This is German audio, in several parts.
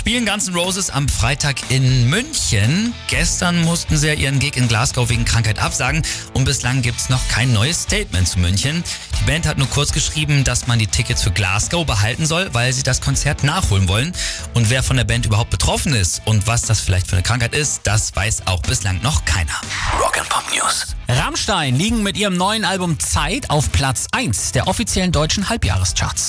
Spielen Guns N' Roses am Freitag in München. Gestern mussten sie ja ihren Gig in Glasgow wegen Krankheit absagen und bislang gibt's noch kein neues Statement zu München. Die Band hat nur kurz geschrieben, dass man die Tickets für Glasgow behalten soll, weil sie das Konzert nachholen wollen. Und wer von der Band überhaupt betroffen ist und was das vielleicht für eine Krankheit ist, das weiß auch bislang noch keiner. Rock and Pop News. Rammstein liegen mit ihrem neuen Album Zeit auf Platz 1 der offiziellen deutschen Halbjahrescharts.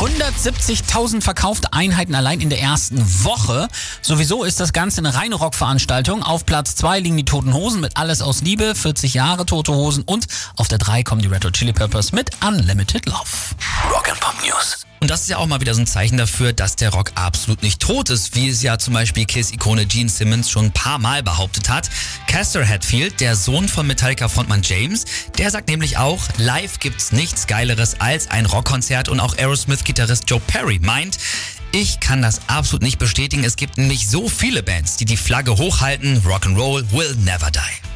170.000 verkaufte Einheiten allein in der ersten Woche. Sowieso ist das Ganze eine reine Rockveranstaltung. Auf Platz 2 liegen die Toten Hosen mit Alles aus Liebe, 40 Jahre Tote Hosen und auf der 3 kommen die Red Hot Chili Peppers mit Unlimited Love. Rock and Pop News. Und das ist ja auch mal wieder so ein Zeichen dafür, dass der Rock absolut nicht tot ist, wie es ja zum Beispiel Kiss-Ikone Gene Simmons schon ein paar Mal behauptet hat. Caster Hatfield, der Sohn von Metallica-Frontmann James, der sagt nämlich auch, live gibt's nichts Geileres als ein Rockkonzert und auch Aerosmith-Gitarrist Joe Perry meint, ich kann das absolut nicht bestätigen. Es gibt nicht so viele Bands, die die Flagge hochhalten. Rock'n'Roll will never die.